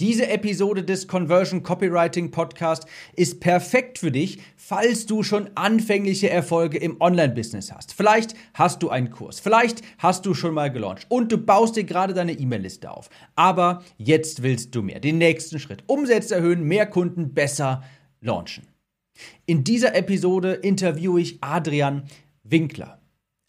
Diese Episode des Conversion Copywriting Podcast ist perfekt für dich, falls du schon anfängliche Erfolge im Online-Business hast. Vielleicht hast du einen Kurs, vielleicht hast du schon mal gelauncht und du baust dir gerade deine E-Mail-Liste auf. Aber jetzt willst du mehr, den nächsten Schritt. Umsätze erhöhen, mehr Kunden, besser launchen. In dieser Episode interviewe ich Adrian Winkler.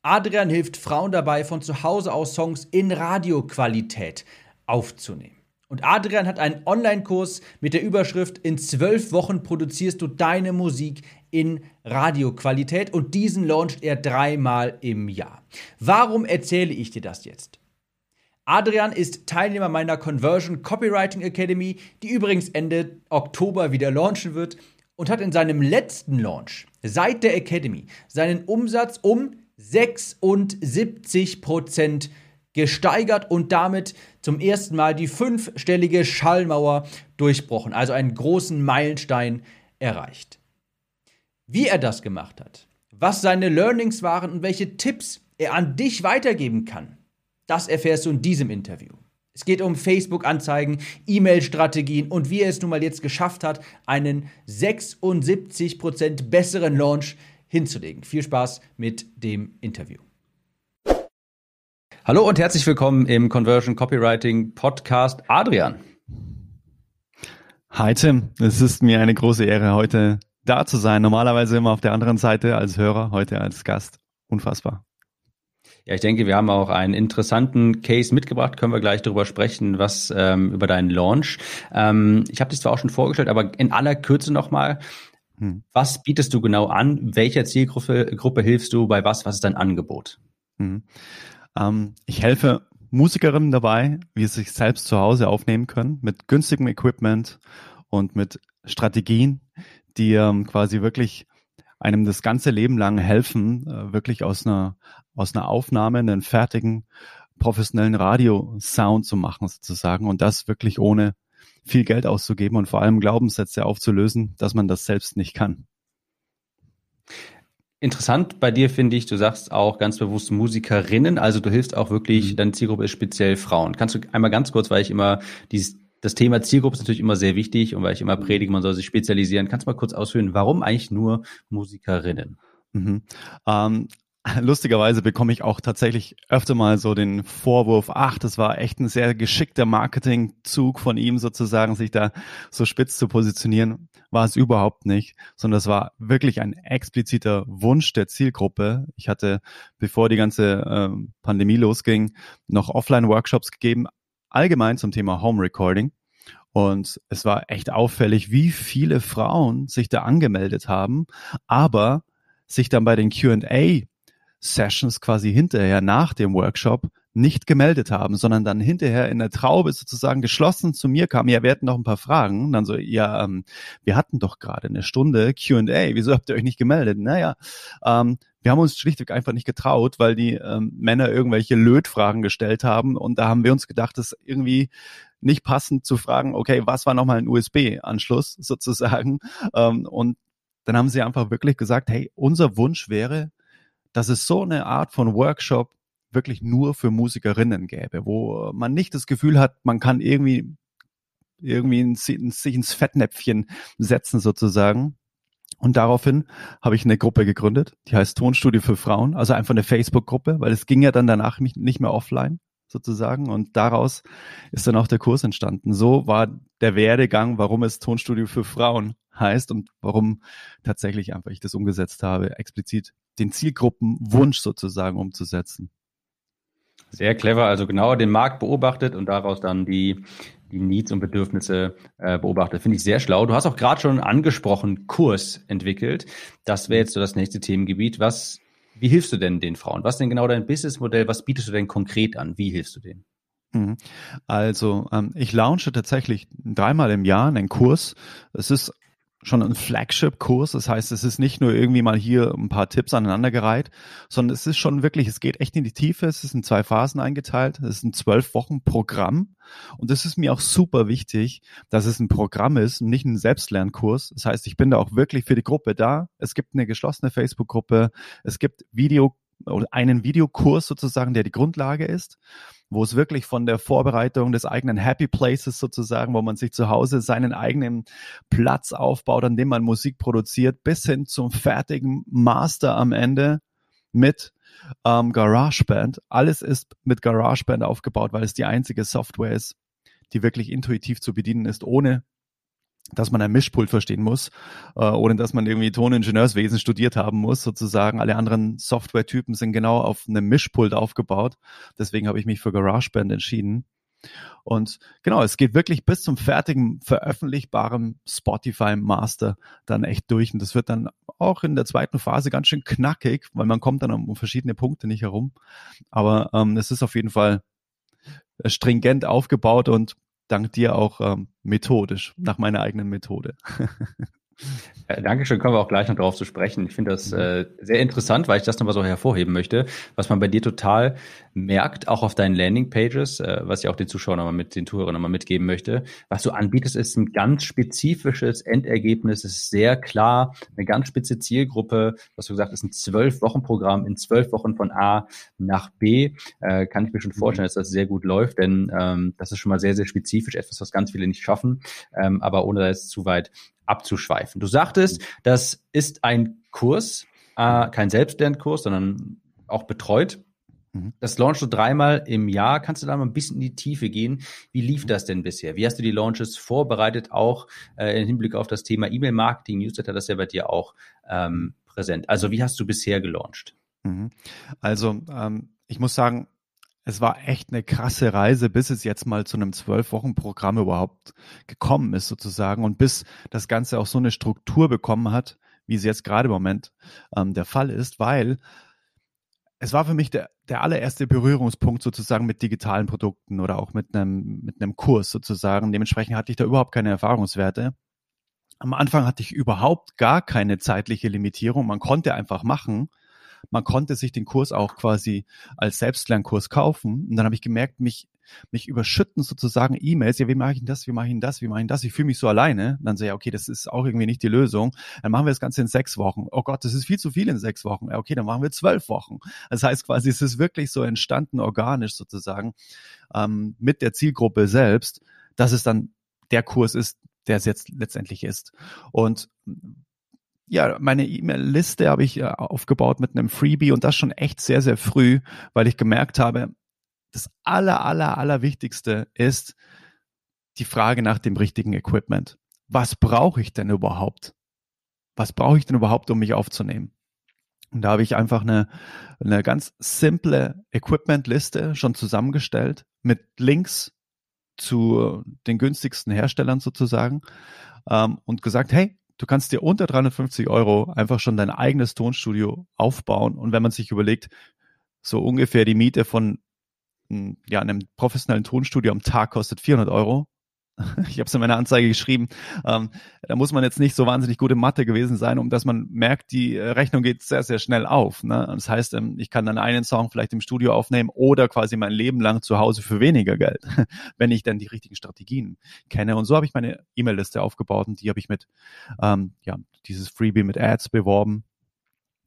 Adrian hilft Frauen dabei, von zu Hause aus Songs in Radioqualität aufzunehmen. Und Adrian hat einen Online-Kurs mit der Überschrift In zwölf Wochen produzierst du deine Musik in Radioqualität und diesen launcht er dreimal im Jahr. Warum erzähle ich dir das jetzt? Adrian ist Teilnehmer meiner Conversion Copywriting Academy, die übrigens Ende Oktober wieder launchen wird und hat in seinem letzten Launch seit der Academy seinen Umsatz um 76 Prozent gesteigert und damit zum ersten Mal die fünfstellige Schallmauer durchbrochen, also einen großen Meilenstein erreicht. Wie er das gemacht hat, was seine Learnings waren und welche Tipps er an dich weitergeben kann, das erfährst du in diesem Interview. Es geht um Facebook-Anzeigen, E-Mail-Strategien und wie er es nun mal jetzt geschafft hat, einen 76% besseren Launch hinzulegen. Viel Spaß mit dem Interview. Hallo und herzlich willkommen im Conversion Copywriting Podcast Adrian. Hi Tim, es ist mir eine große Ehre, heute da zu sein. Normalerweise immer auf der anderen Seite als Hörer, heute als Gast. Unfassbar. Ja, ich denke, wir haben auch einen interessanten Case mitgebracht. Können wir gleich darüber sprechen, was ähm, über deinen Launch. Ähm, ich habe dich zwar auch schon vorgestellt, aber in aller Kürze nochmal. Hm. Was bietest du genau an? Welcher Zielgruppe Gruppe hilfst du? Bei was? Was ist dein Angebot? Hm. Ähm, ich helfe Musikerinnen dabei, wie sie sich selbst zu Hause aufnehmen können, mit günstigem Equipment und mit Strategien, die ähm, quasi wirklich einem das ganze Leben lang helfen, äh, wirklich aus einer, aus einer Aufnahme einen fertigen, professionellen Radio-Sound zu machen, sozusagen, und das wirklich ohne viel Geld auszugeben und vor allem Glaubenssätze aufzulösen, dass man das selbst nicht kann. Interessant bei dir finde ich, du sagst auch ganz bewusst Musikerinnen, also du hilfst auch wirklich, mhm. deine Zielgruppe ist speziell Frauen. Kannst du einmal ganz kurz, weil ich immer dieses das Thema Zielgruppe ist natürlich immer sehr wichtig und weil ich immer mhm. predige, man soll sich spezialisieren. Kannst du mal kurz ausführen, warum eigentlich nur Musikerinnen? Mhm. Ähm, lustigerweise bekomme ich auch tatsächlich öfter mal so den Vorwurf, ach, das war echt ein sehr geschickter Marketingzug von ihm sozusagen, sich da so spitz zu positionieren. War es überhaupt nicht, sondern es war wirklich ein expliziter Wunsch der Zielgruppe. Ich hatte, bevor die ganze äh, Pandemie losging, noch Offline-Workshops gegeben, allgemein zum Thema Home Recording. Und es war echt auffällig, wie viele Frauen sich da angemeldet haben, aber sich dann bei den Q&A Sessions quasi hinterher nach dem Workshop nicht gemeldet haben, sondern dann hinterher in der Traube sozusagen geschlossen zu mir kamen, ja, wir hätten noch ein paar Fragen. Und dann so, ja, ähm, wir hatten doch gerade eine Stunde Q&A, wieso habt ihr euch nicht gemeldet? Naja, ähm, wir haben uns schlichtweg einfach nicht getraut, weil die ähm, Männer irgendwelche Lötfragen gestellt haben und da haben wir uns gedacht, das irgendwie nicht passend zu fragen, okay, was war nochmal ein USB-Anschluss sozusagen? Ähm, und dann haben sie einfach wirklich gesagt, hey, unser Wunsch wäre, dass es so eine Art von Workshop wirklich nur für Musikerinnen gäbe, wo man nicht das Gefühl hat, man kann irgendwie irgendwie sich ins Fettnäpfchen setzen sozusagen. Und daraufhin habe ich eine Gruppe gegründet, die heißt Tonstudio für Frauen, also einfach eine Facebook-Gruppe, weil es ging ja dann danach nicht mehr offline sozusagen und daraus ist dann auch der Kurs entstanden. So war der Werdegang, warum es Tonstudio für Frauen heißt und warum tatsächlich einfach ich das umgesetzt habe, explizit den Zielgruppenwunsch sozusagen umzusetzen. Sehr clever, also genauer den Markt beobachtet und daraus dann die, die Needs und Bedürfnisse äh, beobachtet. Finde ich sehr schlau. Du hast auch gerade schon angesprochen, Kurs entwickelt. Das wäre jetzt so das nächste Themengebiet. Was, wie hilfst du denn den Frauen? Was ist denn genau dein Businessmodell? Was bietest du denn konkret an? Wie hilfst du denen? Mhm. Also ähm, ich launche tatsächlich dreimal im Jahr einen Kurs. Es ist schon ein Flagship-Kurs. Das heißt, es ist nicht nur irgendwie mal hier ein paar Tipps aneinandergereiht, sondern es ist schon wirklich, es geht echt in die Tiefe. Es ist in zwei Phasen eingeteilt. Es ist ein zwölf Wochen Programm. Und es ist mir auch super wichtig, dass es ein Programm ist und nicht ein Selbstlernkurs. Das heißt, ich bin da auch wirklich für die Gruppe da. Es gibt eine geschlossene Facebook-Gruppe. Es gibt Video oder einen Videokurs sozusagen, der die Grundlage ist. Wo es wirklich von der Vorbereitung des eigenen Happy Places sozusagen, wo man sich zu Hause seinen eigenen Platz aufbaut, an dem man Musik produziert, bis hin zum fertigen Master am Ende mit ähm, GarageBand. Alles ist mit GarageBand aufgebaut, weil es die einzige Software ist, die wirklich intuitiv zu bedienen ist, ohne dass man ein Mischpult verstehen muss, äh, ohne dass man irgendwie Toningenieurswesen studiert haben muss, sozusagen. Alle anderen Softwaretypen sind genau auf einem Mischpult aufgebaut. Deswegen habe ich mich für GarageBand entschieden. Und genau, es geht wirklich bis zum fertigen, veröffentlichbaren Spotify Master dann echt durch. Und das wird dann auch in der zweiten Phase ganz schön knackig, weil man kommt dann um verschiedene Punkte nicht herum. Aber ähm, es ist auf jeden Fall stringent aufgebaut und dank dir auch ähm, methodisch, nach meiner eigenen Methode. Äh, Dankeschön, kommen wir auch gleich noch darauf zu sprechen. Ich finde das mhm. äh, sehr interessant, weil ich das nochmal so hervorheben möchte, was man bei dir total merkt, auch auf deinen Landingpages, äh, was ich auch den Zuschauern nochmal mit, den Zuhörern nochmal mitgeben möchte. Was du anbietest, ist ein ganz spezifisches Endergebnis, es ist sehr klar, eine ganz spitze Zielgruppe, was du gesagt hast, ein Zwölf-Wochen-Programm in zwölf Wochen von A nach B. Äh, kann ich mir schon vorstellen, mhm. dass das sehr gut läuft, denn ähm, das ist schon mal sehr, sehr spezifisch, etwas, was ganz viele nicht schaffen, ähm, aber ohne da jetzt zu weit abzuschweifen. Du sagtest, das ist ein Kurs, äh, kein Selbstlernkurs, sondern auch betreut. Mhm. Das launchst du dreimal im Jahr. Kannst du da mal ein bisschen in die Tiefe gehen? Wie lief das denn bisher? Wie hast du die Launches vorbereitet, auch äh, im Hinblick auf das Thema E-Mail-Marketing, Newsletter, das ist ja bei dir auch ähm, präsent. Also wie hast du bisher gelauncht? Mhm. Also ähm, ich muss sagen, es war echt eine krasse Reise, bis es jetzt mal zu einem zwölf Wochen Programm überhaupt gekommen ist sozusagen und bis das Ganze auch so eine Struktur bekommen hat, wie es jetzt gerade im Moment ähm, der Fall ist, weil es war für mich der, der allererste Berührungspunkt sozusagen mit digitalen Produkten oder auch mit einem, mit einem Kurs sozusagen. Dementsprechend hatte ich da überhaupt keine Erfahrungswerte. Am Anfang hatte ich überhaupt gar keine zeitliche Limitierung. Man konnte einfach machen. Man konnte sich den Kurs auch quasi als Selbstlernkurs kaufen. Und dann habe ich gemerkt, mich, mich überschütten sozusagen E-Mails. Ja, wie mache ich denn das? Wie mache ich denn das? Wie mache ich denn das? Ich fühle mich so alleine. Und dann sehe ich, okay, das ist auch irgendwie nicht die Lösung. Dann machen wir das Ganze in sechs Wochen. Oh Gott, das ist viel zu viel in sechs Wochen. Ja, okay, dann machen wir zwölf Wochen. Das heißt quasi, es ist wirklich so entstanden, organisch sozusagen, ähm, mit der Zielgruppe selbst, dass es dann der Kurs ist, der es jetzt letztendlich ist. Und ja, meine E-Mail-Liste habe ich äh, aufgebaut mit einem Freebie und das schon echt sehr, sehr früh, weil ich gemerkt habe, das aller, aller, aller Wichtigste ist die Frage nach dem richtigen Equipment. Was brauche ich denn überhaupt? Was brauche ich denn überhaupt, um mich aufzunehmen? Und da habe ich einfach eine, eine ganz simple Equipment-Liste schon zusammengestellt mit Links zu den günstigsten Herstellern sozusagen ähm, und gesagt, hey, Du kannst dir unter 350 Euro einfach schon dein eigenes Tonstudio aufbauen. Und wenn man sich überlegt, so ungefähr die Miete von hm, ja, einem professionellen Tonstudio am Tag kostet 400 Euro, ich habe es in meiner Anzeige geschrieben, ähm, da muss man jetzt nicht so wahnsinnig gute Mathe gewesen sein, um dass man merkt, die äh, Rechnung geht sehr, sehr schnell auf. Ne? Das heißt, ähm, ich kann dann einen Song vielleicht im Studio aufnehmen oder quasi mein Leben lang zu Hause für weniger Geld, wenn ich dann die richtigen Strategien kenne. Und so habe ich meine E-Mail-Liste aufgebaut und die habe ich mit, ähm, ja, dieses Freebie mit Ads beworben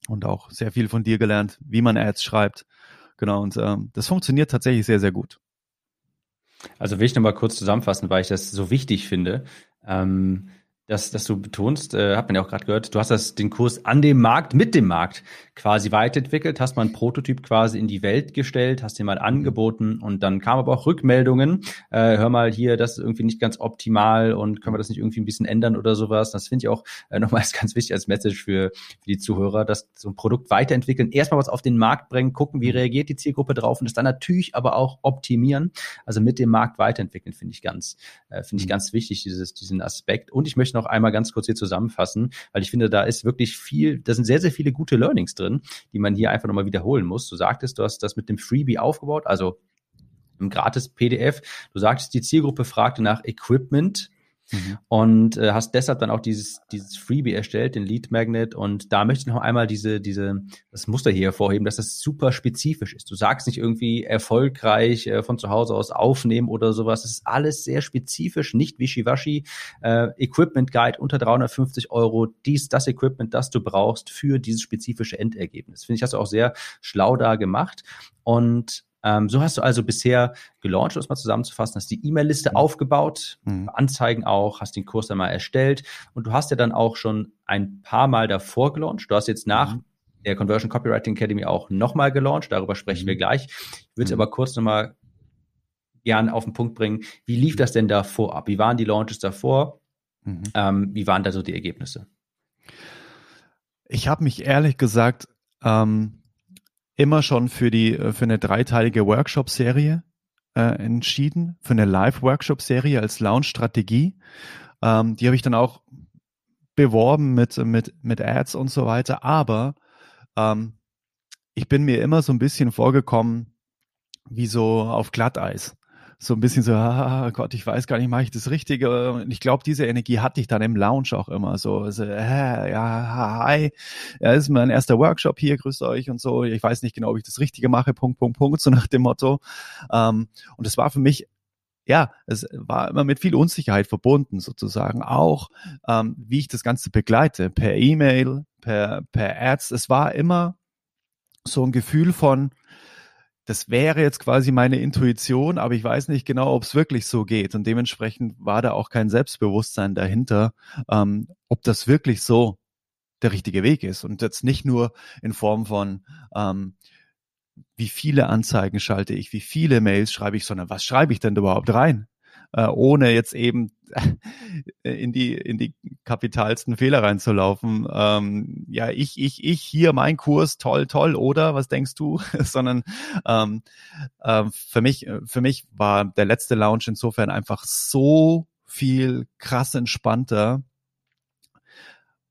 und auch sehr viel von dir gelernt, wie man Ads schreibt. Genau, und ähm, das funktioniert tatsächlich sehr, sehr gut. Also will ich nochmal kurz zusammenfassen, weil ich das so wichtig finde. Ähm, dass, dass du betonst, äh, hat man ja auch gerade gehört, du hast das, den Kurs an dem Markt, mit dem Markt quasi weiterentwickelt, hast mal einen Prototyp quasi in die Welt gestellt, hast den mal angeboten und dann kamen aber auch Rückmeldungen, äh, hör mal hier, das ist irgendwie nicht ganz optimal und können wir das nicht irgendwie ein bisschen ändern oder sowas. Das finde ich auch äh, nochmals ganz wichtig als Message für, für die Zuhörer, dass so ein Produkt weiterentwickeln, erstmal was auf den Markt bringen, gucken, wie reagiert die Zielgruppe drauf und es dann natürlich aber auch optimieren, also mit dem Markt weiterentwickeln, finde ich ganz, äh, finde ich mhm. ganz wichtig, dieses, diesen Aspekt. Und ich möchte noch einmal ganz kurz hier zusammenfassen, weil ich finde, da ist wirklich viel, da sind sehr, sehr viele gute Learnings drin, die man hier einfach nochmal wiederholen muss. Du sagtest, du hast das mit dem Freebie aufgebaut, also im gratis PDF. Du sagtest, die Zielgruppe fragte nach Equipment Mhm. Und äh, hast deshalb dann auch dieses, dieses Freebie erstellt, den Lead Magnet. Und da möchte ich noch einmal diese, diese, das Muster hier hervorheben, dass das super spezifisch ist. Du sagst nicht irgendwie erfolgreich äh, von zu Hause aus aufnehmen oder sowas. Es ist alles sehr spezifisch, nicht wischiwaschi. Äh, Equipment Guide unter 350 Euro. Dies, das Equipment, das du brauchst für dieses spezifische Endergebnis. Finde ich, hast du auch sehr schlau da gemacht. Und Ähm, so hast du also bisher gelauncht, um es mal zusammenzufassen, hast die E-Mail-Liste mhm. aufgebaut, mhm. Anzeigen auch, hast den Kurs dann mal erstellt und du hast ja dann auch schon ein paar Mal davor gelauncht. Du hast jetzt nach mhm. der Conversion Copywriting Academy auch nochmal gelauncht, darüber sprechen wir mhm. gleich. Ich würde es mhm. aber kurz nochmal gern auf den Punkt bringen. Wie lief das denn davor ab? Wie waren die Launches davor? Mhm. Ähm, wie waren da so die Ergebnisse? Ich habe mich ehrlich gesagt ähm, immer schon für die äh, für eine dreiteilige Workshop-Serie äh, entschieden, für eine Live-Workshop-Serie als Launch-Strategie. Ähm, die habe ich dann auch beworben mit mit mit Ads und so weiter. Aber ähm, ich bin mir immer so ein bisschen vorgekommen wie so auf Glatteis so ein bisschen so, ah, Gott, ich weiß gar nicht, mache ich das Richtige? Und ich glaube, diese Energie hatte ich dann im Lounge auch immer so, so äh, ja, hi, ja, ist mein erster Workshop hier, grüßt euch und so. Ich weiß nicht genau, ob ich das Richtige mache, Punkt, Punkt, Punkt, so nach dem Motto. Ähm, und es war für mich ja, es war immer mit viel Unsicherheit verbunden, sozusagen. Auch ähm, wie ich das Ganze begleite, per E-Mail, per, per Ads. Es war immer so ein Gefühl von, das wäre jetzt quasi meine Intuition, aber ich weiß nicht genau, ob es wirklich so geht. Und dementsprechend war da auch kein Selbstbewusstsein dahinter, ähm, ob das wirklich so der richtige Weg ist. Und jetzt nicht nur in Form von, ähm, wie viele Anzeigen schalte ich, wie viele Mails schreibe ich, sondern was schreibe ich denn überhaupt rein? Äh, ohne jetzt eben in die in die kapitalsten Fehler reinzulaufen. Ähm, ja, ich ich ich hier mein Kurs toll toll oder was denkst du? Sondern ähm, äh, für mich für mich war der letzte Lounge insofern einfach so viel krass entspannter,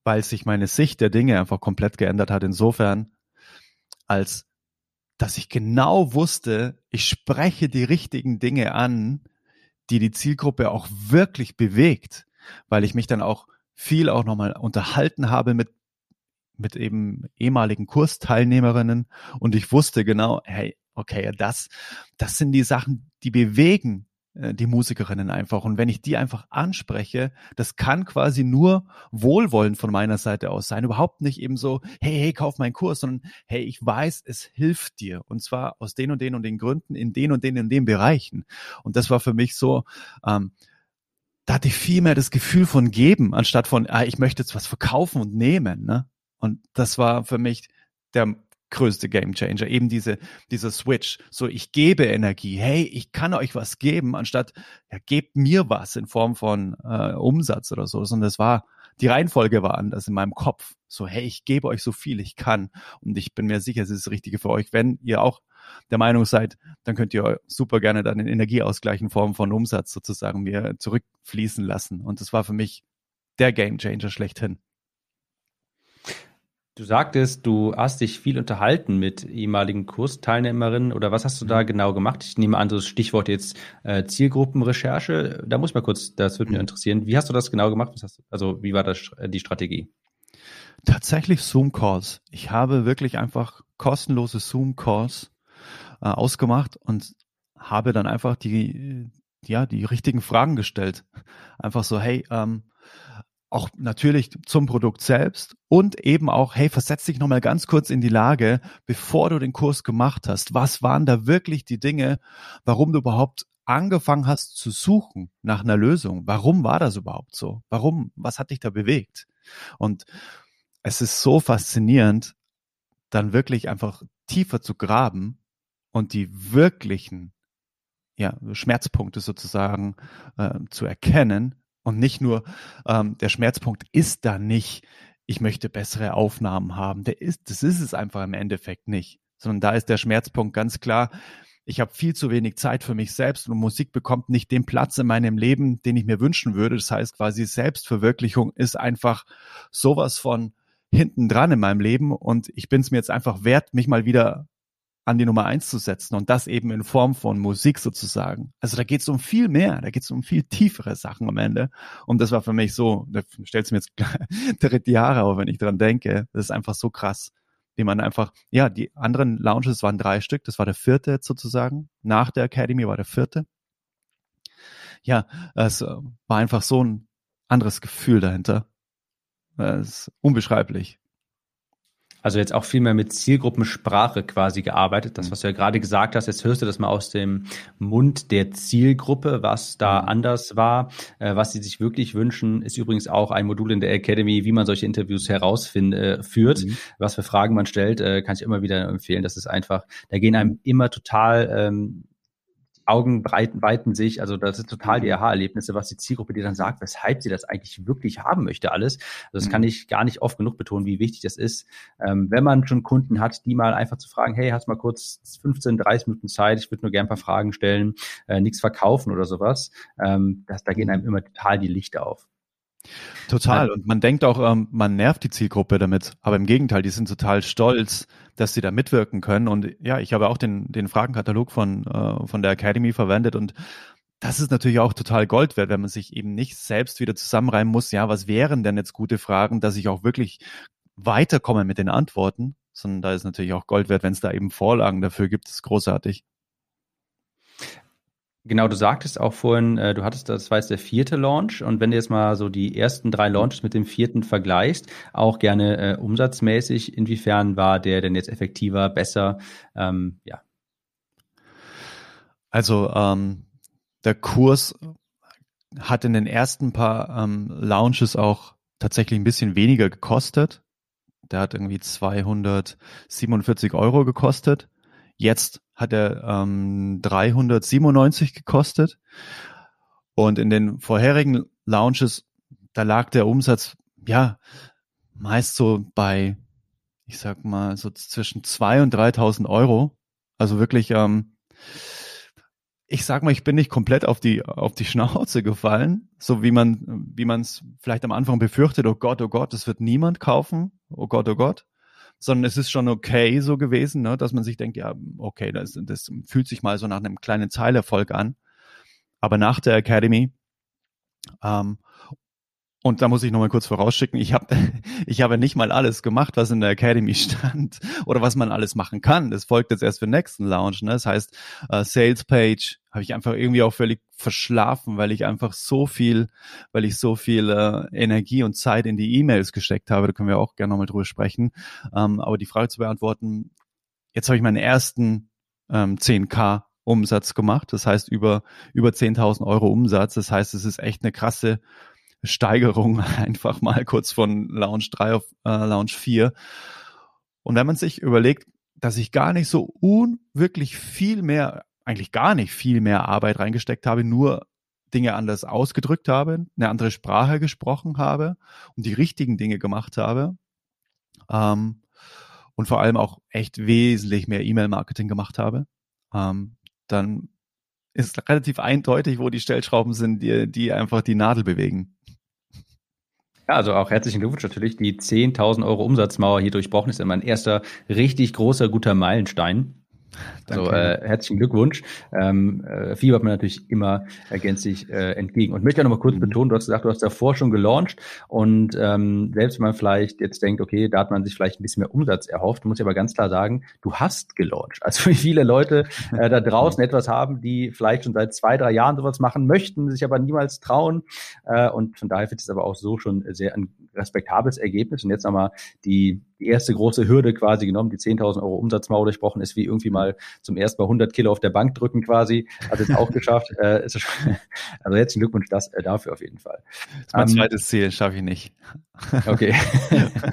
weil sich meine Sicht der Dinge einfach komplett geändert hat. Insofern als dass ich genau wusste, ich spreche die richtigen Dinge an, die die Zielgruppe auch wirklich bewegt, weil ich mich dann auch viel auch nochmal unterhalten habe mit mit eben ehemaligen Kursteilnehmerinnen. Und ich wusste genau, hey, okay, das, das sind die Sachen, die bewegen die Musikerinnen einfach. Und wenn ich die einfach anspreche, das kann quasi nur Wohlwollen von meiner Seite aus sein. Überhaupt nicht eben so, hey, hey, kauf meinen Kurs, sondern hey, ich weiß, es hilft dir. Und zwar aus den und den und den Gründen, in den und den und den Bereichen. Und das war für mich so, ähm, da hatte ich viel mehr das Gefühl von geben, anstatt von, ah, ich möchte jetzt was verkaufen und nehmen. Ne? Und das war für mich der größte Gamechanger. Eben diese, dieser Switch. So, ich gebe Energie. Hey, ich kann euch was geben, anstatt, ja, gebt mir was in Form von äh, Umsatz oder so. Sondern es war, die Reihenfolge war anders in meinem Kopf. So, hey, ich gebe euch so viel ich kann. Und ich bin mir sicher, es ist das Richtige für euch. Wenn ihr auch der Meinung seid, dann könnt ihr super gerne dann den Energieausgleich in Form von Umsatz sozusagen mir zurückfließen lassen. Und das war für mich der Gamechanger schlechthin. Du sagtest, du hast dich viel unterhalten mit ehemaligen Kursteilnehmerinnen oder was hast du da mhm. genau gemacht? Ich nehme an, das Stichwort jetzt äh, Zielgruppenrecherche. Da muss ich mal kurz, das würde mich mhm. interessieren. Wie hast du das genau gemacht? Was hast du, also wie war das äh, die Strategie? Tatsächlich Zoom-Calls. Ich habe wirklich einfach kostenlose Zoom-Calls äh, ausgemacht und habe dann einfach die, ja, die richtigen Fragen gestellt. Einfach so, hey, ähm, auch natürlich zum Produkt selbst und eben auch, hey, versetz dich nochmal ganz kurz in die Lage, bevor du den Kurs gemacht hast. Was waren da wirklich die Dinge, warum du überhaupt angefangen hast zu suchen nach einer Lösung? Warum war das überhaupt so? Warum? Was hat dich da bewegt? Und es ist so faszinierend, dann wirklich einfach tiefer zu graben und die wirklichen ja, Schmerzpunkte sozusagen äh, zu erkennen und nicht nur, ähm, der Schmerzpunkt ist da nicht, ich möchte bessere Aufnahmen haben. Der ist, das ist es einfach im Endeffekt nicht. Sondern da ist der Schmerzpunkt ganz klar, ich habe viel zu wenig Zeit für mich selbst und Musik bekommt nicht den Platz in meinem Leben, den ich mir wünschen würde. Das heißt quasi Selbstverwirklichung ist einfach sowas von hinten dran in meinem Leben und ich bin es mir jetzt einfach wert, mich mal wieder an die Nummer eins zu setzen und das eben in Form von Musik sozusagen. Also da geht es um viel mehr, da geht es um viel tiefere Sachen am Ende. Und das war für mich so, da stellt mir jetzt dritte Jahre auf, wenn ich dran denke. Das ist einfach so krass, wie man einfach, ja, die anderen Lounges waren drei Stück, das war der vierte jetzt sozusagen. Nach der Academy war der vierte. Ja, es war einfach so ein anderes Gefühl dahinter. Es ist unbeschreiblich. Also jetzt auch viel mehr mit Zielgruppensprache quasi gearbeitet. Das, mhm. was du ja gerade gesagt hast, jetzt hörst du das mal aus dem Mund der Zielgruppe, was da mhm. anders war. Äh, was sie sich wirklich wünschen, ist übrigens auch ein Modul in der Academy, wie man solche Interviews herausführt, äh, mhm. was für Fragen man stellt, äh, kann ich immer wieder empfehlen. Das ist einfach, da gehen einem immer total ähm, Augen breiten, weiten sich. Also das ist total die mhm. Aha-Erlebnisse, was die Zielgruppe dir dann sagt, weshalb sie das eigentlich wirklich haben möchte alles. Also das kann mhm. ich gar nicht oft genug betonen, wie wichtig das ist. Ähm, wenn man schon Kunden hat, die mal einfach zu fragen, hey, hast mal kurz 15, 30 Minuten Zeit, ich würde nur gerne ein paar Fragen stellen, äh, nichts verkaufen oder sowas. Ähm, das, da gehen einem immer total die Lichter auf. Total. Und man denkt auch, ähm, man nervt die Zielgruppe damit. Aber im Gegenteil, die sind total stolz, dass sie da mitwirken können. Und ja, ich habe auch den, den Fragenkatalog von, äh, von der Academy verwendet und das ist natürlich auch total Gold wert, wenn man sich eben nicht selbst wieder zusammenreimen muss, ja, was wären denn jetzt gute Fragen, dass ich auch wirklich weiterkomme mit den Antworten, sondern da ist natürlich auch Gold wert, wenn es da eben Vorlagen dafür gibt, das ist großartig. Genau, du sagtest auch vorhin, äh, du hattest, das war jetzt der vierte Launch und wenn du jetzt mal so die ersten drei Launches mit dem vierten vergleichst, auch gerne äh, umsatzmäßig, inwiefern war der denn jetzt effektiver, besser? Ähm, ja. Also ähm, der Kurs hat in den ersten paar ähm, Launches auch tatsächlich ein bisschen weniger gekostet. Der hat irgendwie 247 Euro gekostet. Jetzt hat er ähm, 397 gekostet. Und in den vorherigen Launches, da lag der Umsatz, ja, meist so bei, ich sag mal, so zwischen 2.000 und 3.000 Euro. Also wirklich, ähm, ich sag mal, ich bin nicht komplett auf die, auf die Schnauze gefallen, so wie man, wie man es vielleicht am Anfang befürchtet, oh Gott, oh Gott, das wird niemand kaufen, oh Gott, oh Gott sondern es ist schon okay so gewesen, ne, dass man sich denkt, ja, okay, das, das fühlt sich mal so nach einem kleinen Zeilerfolg an. Aber nach der Academy ähm, und da muss ich nochmal kurz vorausschicken, ich habe ich habe nicht mal alles gemacht, was in der Academy stand oder was man alles machen kann. Das folgt jetzt erst für den nächsten Launch. Ne? Das heißt, äh, Sales Page habe ich einfach irgendwie auch völlig verschlafen, weil ich einfach so viel, weil ich so viel äh, Energie und Zeit in die E-Mails gesteckt habe. Da können wir auch gerne nochmal drüber sprechen. Ähm, aber die Frage zu beantworten, jetzt habe ich meinen ersten ähm, 10k Umsatz gemacht. Das heißt über, über 10.000 Euro Umsatz. Das heißt, es ist echt eine krasse Steigerung einfach mal kurz von Launch 3 auf äh, Launch 4. Und wenn man sich überlegt, dass ich gar nicht so unwirklich viel mehr, eigentlich gar nicht viel mehr Arbeit reingesteckt habe, nur Dinge anders ausgedrückt habe, eine andere Sprache gesprochen habe und die richtigen Dinge gemacht habe. Ähm, und vor allem auch echt wesentlich mehr E-Mail-Marketing gemacht habe, ähm, dann ist relativ eindeutig, wo die Stellschrauben sind, die, die einfach die Nadel bewegen. Ja, also auch herzlichen Glückwunsch natürlich. Die 10.000 Euro Umsatzmauer hier durchbrochen ist immer ein erster richtig großer, guter Meilenstein. Also äh, herzlichen Glückwunsch. Ähm, äh, fiebert man natürlich immer ergänzlich äh, entgegen. Und möchte ja noch mal kurz mhm. betonen, du hast gesagt, du hast davor schon gelauncht und ähm, selbst wenn man vielleicht jetzt denkt, okay, da hat man sich vielleicht ein bisschen mehr Umsatz erhofft, muss ich aber ganz klar sagen, du hast gelauncht. Also wie viele Leute äh, da draußen etwas haben, die vielleicht schon seit zwei, drei Jahren sowas machen möchten, sich aber niemals trauen. Äh, und von daher finde ich es aber auch so schon sehr ein respektables Ergebnis. Und jetzt nochmal die die erste große Hürde quasi genommen, die 10.000 Euro Umsatzmauer durchbrochen ist, wie irgendwie mal zum ersten Mal 100 Kilo auf der Bank drücken quasi, hat es auch geschafft. Äh, ist, also herzlichen Glückwunsch das, äh, dafür auf jeden Fall. Das ist mein um, zweites Ziel, schaffe ich nicht. Okay.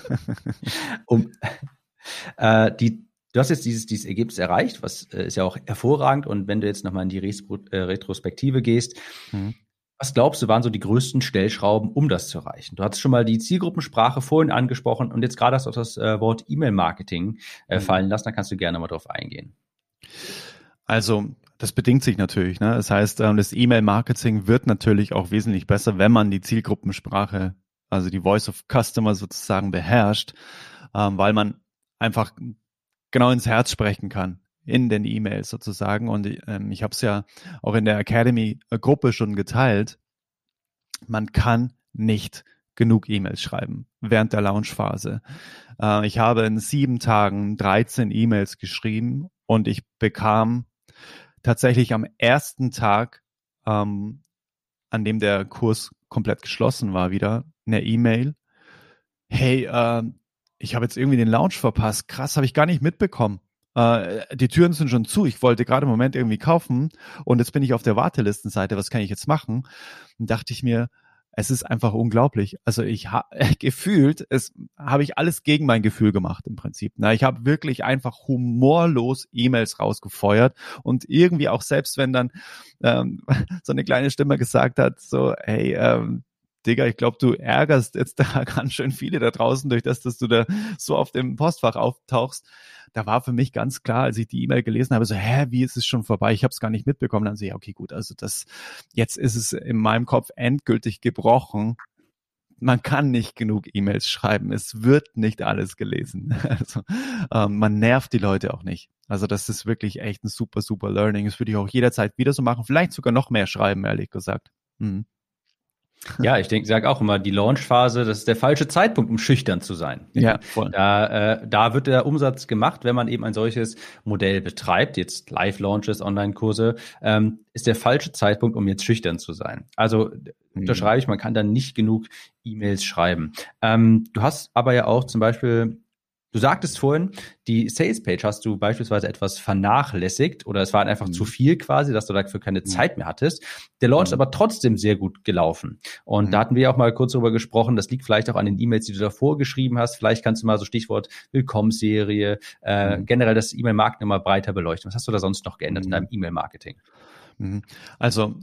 um, äh, die, Du hast jetzt dieses, dieses Ergebnis erreicht, was äh, ist ja auch hervorragend. Und wenn du jetzt nochmal in die äh, Retrospektive gehst, mhm. Was glaubst du, waren so die größten Stellschrauben, um das zu erreichen? Du hattest schon mal die Zielgruppensprache vorhin angesprochen und jetzt gerade hast du auch das äh, Wort E-Mail-Marketing äh, mhm. fallen lassen. Da kannst du gerne mal drauf eingehen. Also, das bedingt sich natürlich. Ne? Das heißt, ähm, das E-Mail-Marketing wird natürlich auch wesentlich besser, wenn man die Zielgruppensprache, also die Voice of Customer sozusagen beherrscht, ähm, weil man einfach genau ins Herz sprechen kann in den E-Mails sozusagen. Und ähm, ich habe es ja auch in der Academy-Gruppe schon geteilt. Man kann nicht genug E-Mails schreiben während der Launchphase. Äh, ich habe in sieben Tagen 13 E-Mails geschrieben und ich bekam tatsächlich am ersten Tag, ähm, an dem der Kurs komplett geschlossen war, wieder eine E-Mail. Hey, äh, ich habe jetzt irgendwie den Launch verpasst. Krass, habe ich gar nicht mitbekommen. Äh, die Türen sind schon zu. Ich wollte gerade im Moment irgendwie kaufen und jetzt bin ich auf der Wartelistenseite. Was kann ich jetzt machen? Und dachte ich mir, es ist einfach unglaublich. Also ich habe gefühlt, es habe ich alles gegen mein Gefühl gemacht im Prinzip. Na, ich habe wirklich einfach humorlos E-Mails rausgefeuert und irgendwie auch selbst wenn dann ähm, so eine kleine Stimme gesagt hat, so hey, ähm, Digga, ich glaube, du ärgerst jetzt da ganz schön viele da draußen durch das, dass du da so auf dem Postfach auftauchst. Da war für mich ganz klar, als ich die E-Mail gelesen habe, so, hä, wie ist es schon vorbei? Ich habe es gar nicht mitbekommen. Dann sehe ich, okay, gut, also das, jetzt ist es in meinem Kopf endgültig gebrochen. Man kann nicht genug E-Mails schreiben. Es wird nicht alles gelesen. Also ähm, man nervt die Leute auch nicht. Also das ist wirklich echt ein super, super Learning. Das würde ich auch jederzeit wieder so machen. Vielleicht sogar noch mehr schreiben, ehrlich gesagt. Mhm. Ja, ich denke, sage auch immer, die Launchphase, das ist der falsche Zeitpunkt, um schüchtern zu sein. Ja, voll. Da, äh, da wird der Umsatz gemacht, wenn man eben ein solches Modell betreibt, jetzt Live-Launches, Online-Kurse, ähm, ist der falsche Zeitpunkt, um jetzt schüchtern zu sein. Also mhm. unterschreibe ich, man kann dann nicht genug E-Mails schreiben. Ähm, du hast aber ja auch zum Beispiel Du sagtest vorhin, die Sales-Page hast du beispielsweise etwas vernachlässigt oder es war einfach mhm. zu viel quasi, dass du dafür keine mhm. Zeit mehr hattest. Der Launch mhm. ist aber trotzdem sehr gut gelaufen. Und mhm. da hatten wir auch mal kurz darüber gesprochen, das liegt vielleicht auch an den E-Mails, die du davor geschrieben hast. Vielleicht kannst du mal so Stichwort Willkommensserie, äh, mhm. generell das E-Mail-Marketing immer breiter beleuchten. Was hast du da sonst noch geändert in mhm. deinem E-Mail-Marketing? Also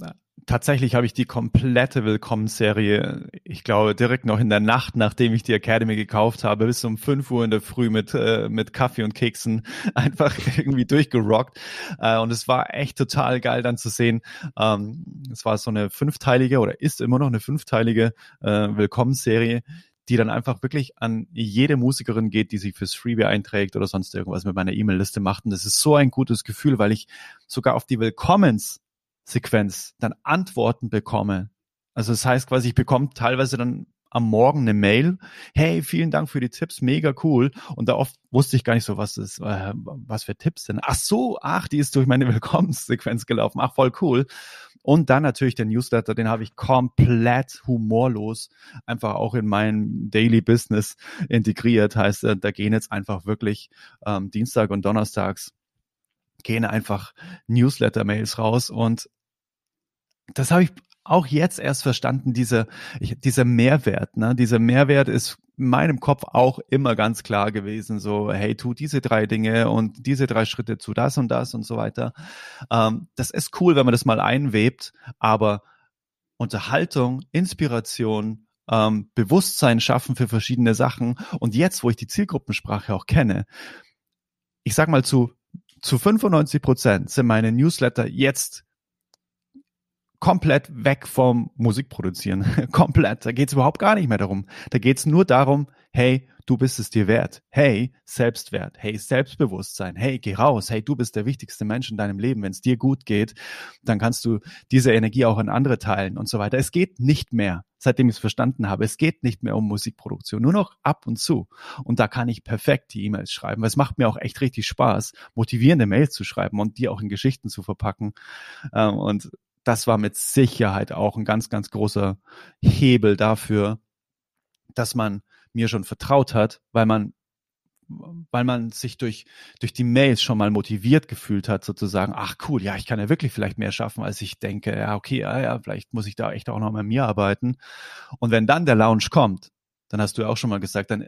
tatsächlich habe ich die komplette Willkommensserie, ich glaube, direkt noch in der Nacht, nachdem ich die Academy gekauft habe, bis um 5 Uhr in der Früh mit, äh, mit Kaffee und Keksen einfach irgendwie durchgerockt. Äh, und es war echt total geil dann zu sehen. Ähm, es war so eine fünfteilige oder ist immer noch eine fünfteilige äh, Willkommensserie, die dann einfach wirklich an jede Musikerin geht, die sich fürs Freebie einträgt oder sonst irgendwas mit meiner E-Mail-Liste macht. Und das ist so ein gutes Gefühl, weil ich sogar auf die Willkommens Sequenz dann Antworten bekomme. Also das heißt quasi, ich bekomme teilweise dann am Morgen eine Mail, hey, vielen Dank für die Tipps, mega cool. Und da oft wusste ich gar nicht so, was ist, äh, was für Tipps denn? Ach so, ach, die ist durch meine Willkommenssequenz gelaufen. Ach, voll cool. Und dann natürlich der Newsletter, den habe ich komplett humorlos einfach auch in mein Daily Business integriert. Heißt, äh, da gehen jetzt einfach wirklich ähm, Dienstag und Donnerstags gehen einfach Newsletter-Mails raus und das habe ich auch jetzt erst verstanden, diese, dieser Mehrwert. Ne? Dieser Mehrwert ist in meinem Kopf auch immer ganz klar gewesen, so, hey, tu diese drei Dinge und diese drei Schritte zu das und das und so weiter. Ähm, das ist cool, wenn man das mal einwebt, aber Unterhaltung, Inspiration, ähm, Bewusstsein schaffen für verschiedene Sachen und jetzt, wo ich die Zielgruppensprache auch kenne, ich sag mal zu zu 95 Prozent sind meine Newsletter jetzt komplett weg vom Musikproduzieren. komplett. Da geht es überhaupt gar nicht mehr darum. Da geht es nur darum, hey, du bist es dir wert. Hey, Selbstwert. Hey, Selbstbewusstsein. Hey, geh raus. Hey, du bist der wichtigste Mensch in deinem Leben. Wenn es dir gut geht, dann kannst du diese Energie auch an andere teilen und so weiter. Es geht nicht mehr, seitdem ich es verstanden habe, es geht nicht mehr um Musikproduktion, nur noch ab und zu. Und da kann ich perfekt die E-Mails schreiben. Weil es macht mir auch echt richtig Spaß, motivierende Mails zu schreiben und die auch in Geschichten zu verpacken. Ähm, und das war mit Sicherheit auch ein ganz, ganz großer Hebel dafür, dass man mir schon vertraut hat, weil man weil man sich durch, durch die Mails schon mal motiviert gefühlt hat, sozusagen, ach cool, ja, ich kann ja wirklich vielleicht mehr schaffen, als ich denke, ja, okay, ja, ja, vielleicht muss ich da echt auch noch mal mir arbeiten. Und wenn dann der Lounge kommt, dann hast du ja auch schon mal gesagt, dann,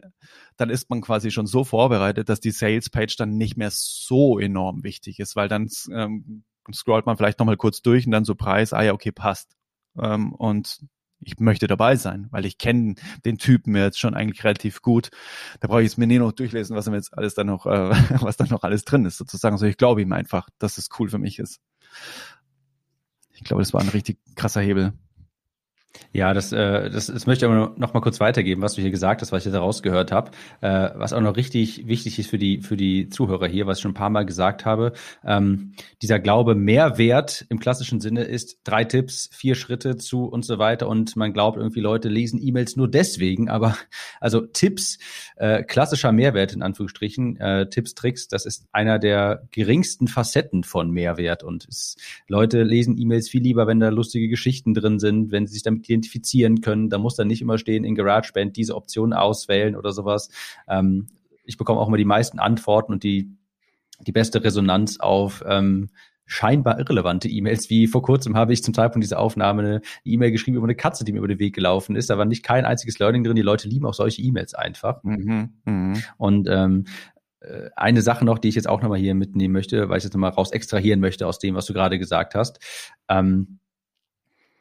dann ist man quasi schon so vorbereitet, dass die Sales Page dann nicht mehr so enorm wichtig ist, weil dann ähm, scrollt man vielleicht nochmal kurz durch und dann so Preis, ah ja, okay, passt. Ähm, und ich möchte dabei sein, weil ich kenne den Typen jetzt schon eigentlich relativ gut. Da brauche ich jetzt mir nie noch durchlesen, was jetzt alles da noch, äh, was da noch alles drin ist, sozusagen. Also ich glaube ihm einfach, dass es cool für mich ist. Ich glaube, das war ein richtig krasser Hebel. Ja, das, äh, das, das möchte ich aber noch mal kurz weitergeben, was du hier gesagt hast, was ich jetzt rausgehört habe. Äh, was auch noch richtig wichtig ist für die, für die Zuhörer hier, was ich schon ein paar Mal gesagt habe. Ähm, dieser Glaube, Mehrwert im klassischen Sinne ist drei Tipps, vier Schritte zu und so weiter. Und man glaubt irgendwie, Leute lesen E-Mails nur deswegen. Aber also Tipps, äh, klassischer Mehrwert in Anführungsstrichen, äh, Tipps, Tricks, das ist einer der geringsten Facetten von Mehrwert. Und es, Leute lesen E-Mails viel lieber, wenn da lustige Geschichten drin sind, wenn sie sich damit identifizieren können. Da muss dann nicht immer stehen in GarageBand diese Option auswählen oder sowas. Ähm, ich bekomme auch immer die meisten Antworten und die, die beste Resonanz auf ähm, scheinbar irrelevante E-Mails, wie vor kurzem habe ich zum Zeitpunkt dieser Aufnahme eine E-Mail geschrieben über eine Katze, die mir über den Weg gelaufen ist. Da war nicht kein einziges Learning drin. Die Leute lieben auch solche E-Mails einfach. Mhm, mh. Und ähm, äh, eine Sache noch, die ich jetzt auch nochmal hier mitnehmen möchte, weil ich jetzt nochmal raus extrahieren möchte aus dem, was du gerade gesagt hast. Ähm,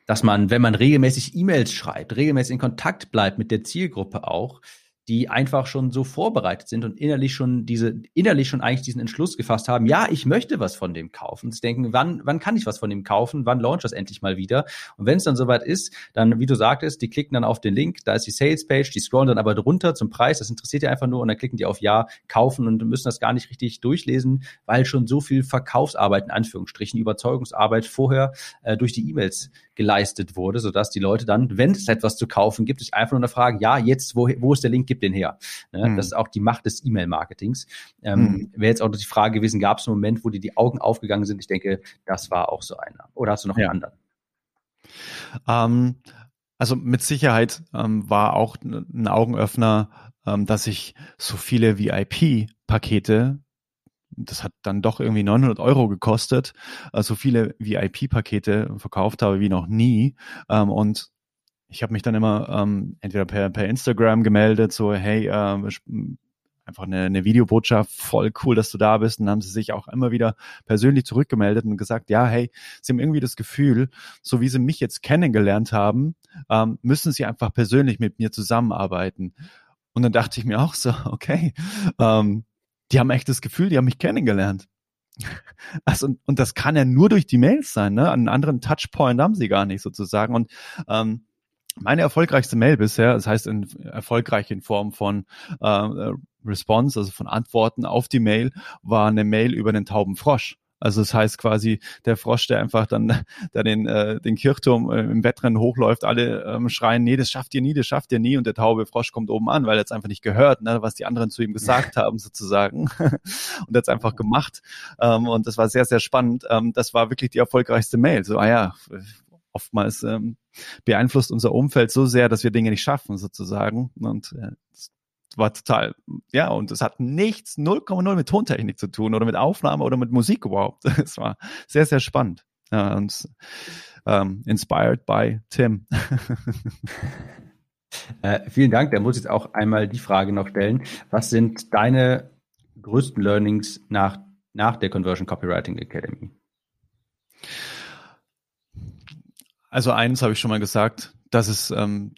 dass man, wenn man regelmäßig E-Mails schreibt, regelmäßig in Kontakt bleibt mit der Zielgruppe auch, die einfach schon so vorbereitet sind und innerlich schon diese, innerlich schon eigentlich diesen Entschluss gefasst haben, ja, ich möchte was von dem kaufen. Sie denken, wann, wann kann ich was von dem kaufen? Wann launcht das endlich mal wieder? Und wenn es dann soweit ist, dann, wie du sagtest, die klicken dann auf den Link, da ist die Sales Page, die scrollen dann aber drunter zum Preis, das interessiert die einfach nur und dann klicken die auf Ja, kaufen und müssen das gar nicht richtig durchlesen, weil schon so viel Verkaufsarbeit in Anführungsstrichen, Überzeugungsarbeit vorher äh, durch die E-Mails geleistet wurde, sodass die Leute dann, wenn es etwas zu kaufen gibt, sich einfach nur eine Frage, ja, jetzt, wo, wo ist der Link, gib den her. Ne? Mhm. Das ist auch die Macht des E-Mail-Marketings. Ähm, mhm. Wäre jetzt auch die Frage gewesen, gab es einen Moment, wo dir die Augen aufgegangen sind? Ich denke, das war auch so einer. Oder hast du noch ja. einen anderen? Ähm, also mit Sicherheit ähm, war auch ein Augenöffner, ähm, dass ich so viele VIP-Pakete das hat dann doch irgendwie 900 Euro gekostet, also viele VIP-Pakete verkauft habe wie noch nie. Ähm, und ich habe mich dann immer ähm, entweder per, per Instagram gemeldet, so hey, äh, einfach eine, eine Videobotschaft, voll cool, dass du da bist. Und dann haben sie sich auch immer wieder persönlich zurückgemeldet und gesagt, ja, hey, sie haben irgendwie das Gefühl, so wie sie mich jetzt kennengelernt haben, ähm, müssen sie einfach persönlich mit mir zusammenarbeiten. Und dann dachte ich mir auch so, okay, ähm, die haben echt das Gefühl, die haben mich kennengelernt. Also, und das kann ja nur durch die Mails sein, ne? Einen anderen Touchpoint haben sie gar nicht sozusagen. Und ähm, meine erfolgreichste Mail bisher, das heißt in, erfolgreich in Form von äh, Response, also von Antworten auf die Mail, war eine Mail über den tauben Frosch. Also das heißt quasi, der Frosch, der einfach dann da den, äh, den Kirchturm äh, im Wettrennen hochläuft, alle ähm, schreien, nee, das schafft ihr nie, das schafft ihr nie. Und der taube Frosch kommt oben an, weil er jetzt einfach nicht gehört, ne, was die anderen zu ihm gesagt haben, sozusagen. und er hat einfach gemacht. Ähm, und das war sehr, sehr spannend. Ähm, das war wirklich die erfolgreichste Mail. So, ah ja, oftmals ähm, beeinflusst unser Umfeld so sehr, dass wir Dinge nicht schaffen, sozusagen. Und äh, war total, ja, und es hat nichts, 0,0 mit Tontechnik zu tun oder mit Aufnahme oder mit Musik überhaupt. Es war sehr, sehr spannend. Ja, und ähm, inspired by Tim. äh, vielen Dank. Da muss ich jetzt auch einmal die Frage noch stellen. Was sind deine größten Learnings nach, nach der Conversion Copywriting Academy? Also eins habe ich schon mal gesagt, dass es, ähm,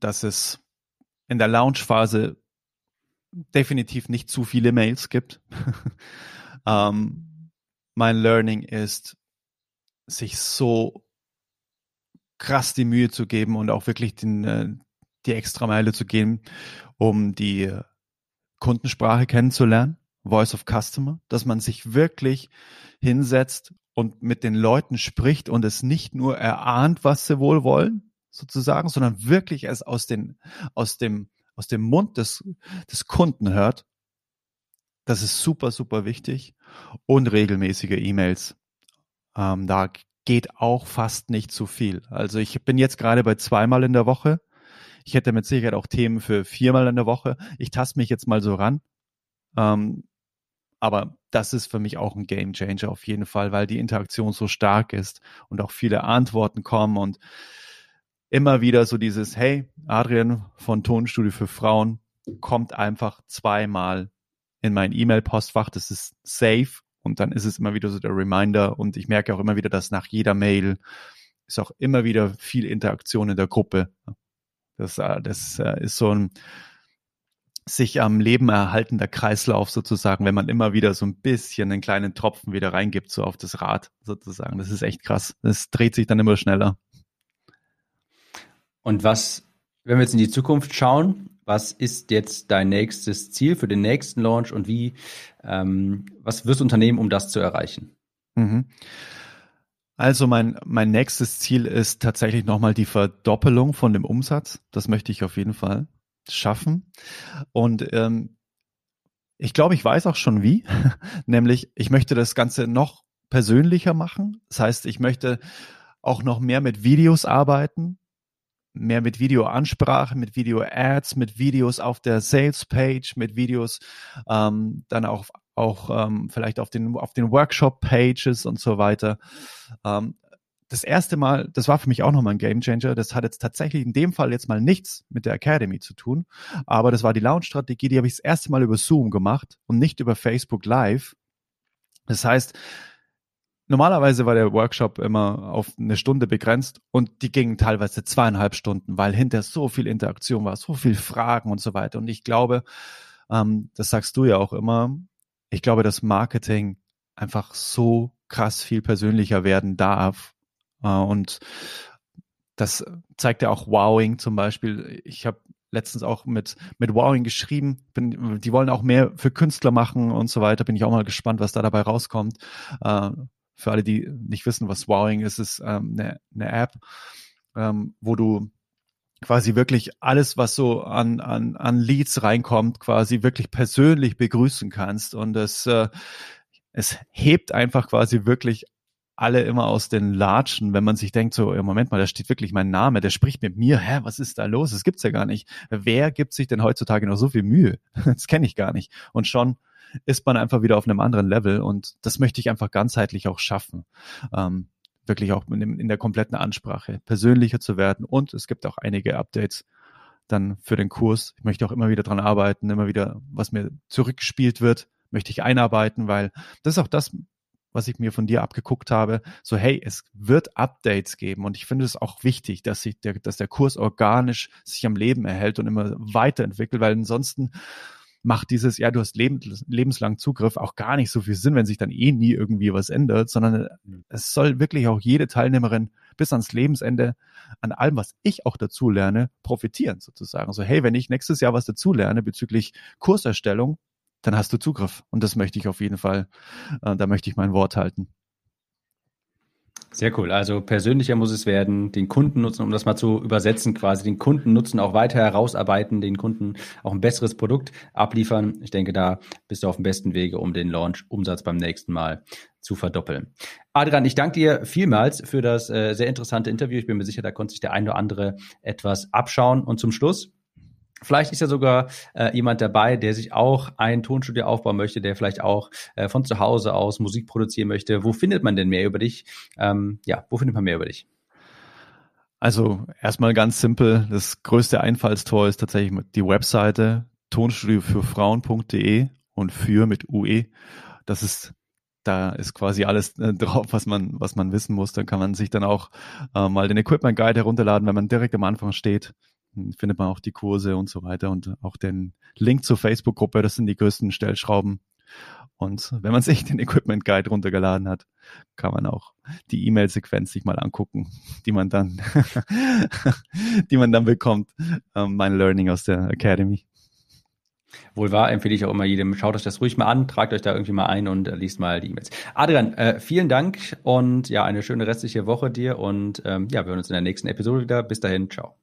dass es in der Launch-Phase definitiv nicht zu viele Mails gibt. ähm, mein Learning ist, sich so krass die Mühe zu geben und auch wirklich den, äh, die extra Meile zu gehen, um die Kundensprache kennenzulernen, Voice of Customer, dass man sich wirklich hinsetzt und mit den Leuten spricht und es nicht nur erahnt, was sie wohl wollen, sozusagen, sondern wirklich es aus, den, aus, dem, aus dem Mund des, des Kunden hört. Das ist super, super wichtig. Und regelmäßige E-Mails. Ähm, da geht auch fast nicht zu viel. Also ich bin jetzt gerade bei zweimal in der Woche. Ich hätte mit Sicherheit auch Themen für viermal in der Woche. Ich taste mich jetzt mal so ran. Ähm, aber das ist für mich auch ein Game Changer auf jeden Fall, weil die Interaktion so stark ist und auch viele Antworten kommen und immer wieder so dieses, hey, Adrian von Tonstudio für Frauen kommt einfach zweimal in mein E-Mail-Postfach. Das ist safe und dann ist es immer wieder so der Reminder und ich merke auch immer wieder, dass nach jeder Mail ist auch immer wieder viel Interaktion in der Gruppe. Das, äh, das äh, ist so ein sich am Leben erhaltender Kreislauf sozusagen, wenn man immer wieder so ein bisschen einen kleinen Tropfen wieder reingibt, so auf das Rad sozusagen. Das ist echt krass. Das dreht sich dann immer schneller. Und was, wenn wir jetzt in die Zukunft schauen, was ist jetzt dein nächstes Ziel für den nächsten Launch und wie, ähm, was wirst du unternehmen, um das zu erreichen? Mhm. Also mein, mein nächstes Ziel ist tatsächlich nochmal die Verdoppelung von dem Umsatz. Das möchte ich auf jeden Fall schaffen. Und ähm, ich glaube, ich weiß auch schon wie. Nämlich, ich möchte das Ganze noch persönlicher machen. Das heißt, ich möchte auch noch mehr mit Videos arbeiten. Mehr mit Videoansprache, mit Video-Ads, mit Videos auf der Sales-Page, mit Videos ähm, dann auch auch ähm, vielleicht auf den auf den Workshop-Pages und so weiter. Ähm, das erste Mal, das war für mich auch nochmal ein Gamechanger. Das hat jetzt tatsächlich in dem Fall jetzt mal nichts mit der Academy zu tun, aber das war die Launch-Strategie, die habe ich das erste Mal über Zoom gemacht und nicht über Facebook Live. Das heißt, Normalerweise war der Workshop immer auf eine Stunde begrenzt und die gingen teilweise zweieinhalb Stunden, weil hinter so viel Interaktion war, so viel Fragen und so weiter. Und ich glaube, ähm, das sagst du ja auch immer, ich glaube, dass Marketing einfach so krass viel persönlicher werden darf. Äh, und das zeigt ja auch Wowing zum Beispiel. Ich habe letztens auch mit, mit Wowing geschrieben. Bin, die wollen auch mehr für Künstler machen und so weiter. Bin ich auch mal gespannt, was da dabei rauskommt. Äh, für alle, die nicht wissen, was Wowing ist, ist ähm, eine, eine App, ähm, wo du quasi wirklich alles, was so an, an, an Leads reinkommt, quasi wirklich persönlich begrüßen kannst. Und es, äh, es hebt einfach quasi wirklich alle immer aus den Latschen, wenn man sich denkt, so, Moment mal, da steht wirklich mein Name, der spricht mit mir, hä, was ist da los? Das gibt's ja gar nicht. Wer gibt sich denn heutzutage noch so viel Mühe? Das kenne ich gar nicht. Und schon ist man einfach wieder auf einem anderen Level und das möchte ich einfach ganzheitlich auch schaffen. Ähm, wirklich auch in, der kompletten Ansprache persönlicher zu werden und es gibt auch einige Updates dann für den Kurs. Ich möchte auch immer wieder dran arbeiten, immer wieder, was mir zurückgespielt wird, möchte ich einarbeiten, weil das ist auch das, was ich mir von dir abgeguckt habe. So, hey, es wird Updates geben und ich finde es auch wichtig, dass sich der, dass der Kurs organisch sich am Leben erhält und immer weiterentwickelt, weil ansonsten macht dieses, ja, du hast lebens, lebenslang Zugriff auch gar nicht so viel Sinn, wenn sich dann eh nie irgendwie was ändert, sondern mhm. es soll wirklich auch jede Teilnehmerin bis ans Lebensende an allem, was ich auch dazu lerne, profitieren sozusagen. So, hey, wenn ich nächstes Jahr was dazu lerne bezüglich Kurserstellung, dann hast du Zugriff. Und das möchte ich auf jeden Fall, äh, da möchte ich mein Wort halten. Sehr cool. Also persönlicher muss es werden, den Kunden nutzen, um das mal zu übersetzen, quasi den Kunden nutzen, auch weiter herausarbeiten, den Kunden auch ein besseres Produkt abliefern. Ich denke, da bist du auf dem besten Wege, um den Launch-Umsatz beim nächsten Mal zu verdoppeln. Adrian, ich danke dir vielmals für das äh, sehr interessante Interview. Ich bin mir sicher, da konnte sich der ein oder andere etwas abschauen. Und zum Schluss Vielleicht ist ja sogar äh, jemand dabei, der sich auch ein Tonstudio aufbauen möchte, der vielleicht auch äh, von zu Hause aus Musik produzieren möchte. Wo findet man denn mehr über dich? Ähm, ja, wo findet man mehr über dich? Also erstmal ganz simpel, das größte Einfallstor ist tatsächlich die Webseite tonstudiofürfrauen.de und für mit UE. Das ist da ist quasi alles äh, drauf, was man, was man wissen muss. Da kann man sich dann auch äh, mal den Equipment Guide herunterladen, wenn man direkt am Anfang steht findet man auch die Kurse und so weiter und auch den Link zur Facebook-Gruppe. Das sind die größten Stellschrauben. Und wenn man sich den Equipment Guide runtergeladen hat, kann man auch die E-Mail-Sequenz sich mal angucken, die man dann, die man dann bekommt. Ähm, mein Learning aus der Academy. Wohl wahr, empfehle ich auch immer jedem. Schaut euch das ruhig mal an, tragt euch da irgendwie mal ein und äh, liest mal die E-Mails. Adrian, äh, vielen Dank und ja, eine schöne restliche Woche dir und ähm, ja, wir hören uns in der nächsten Episode wieder. Bis dahin, ciao.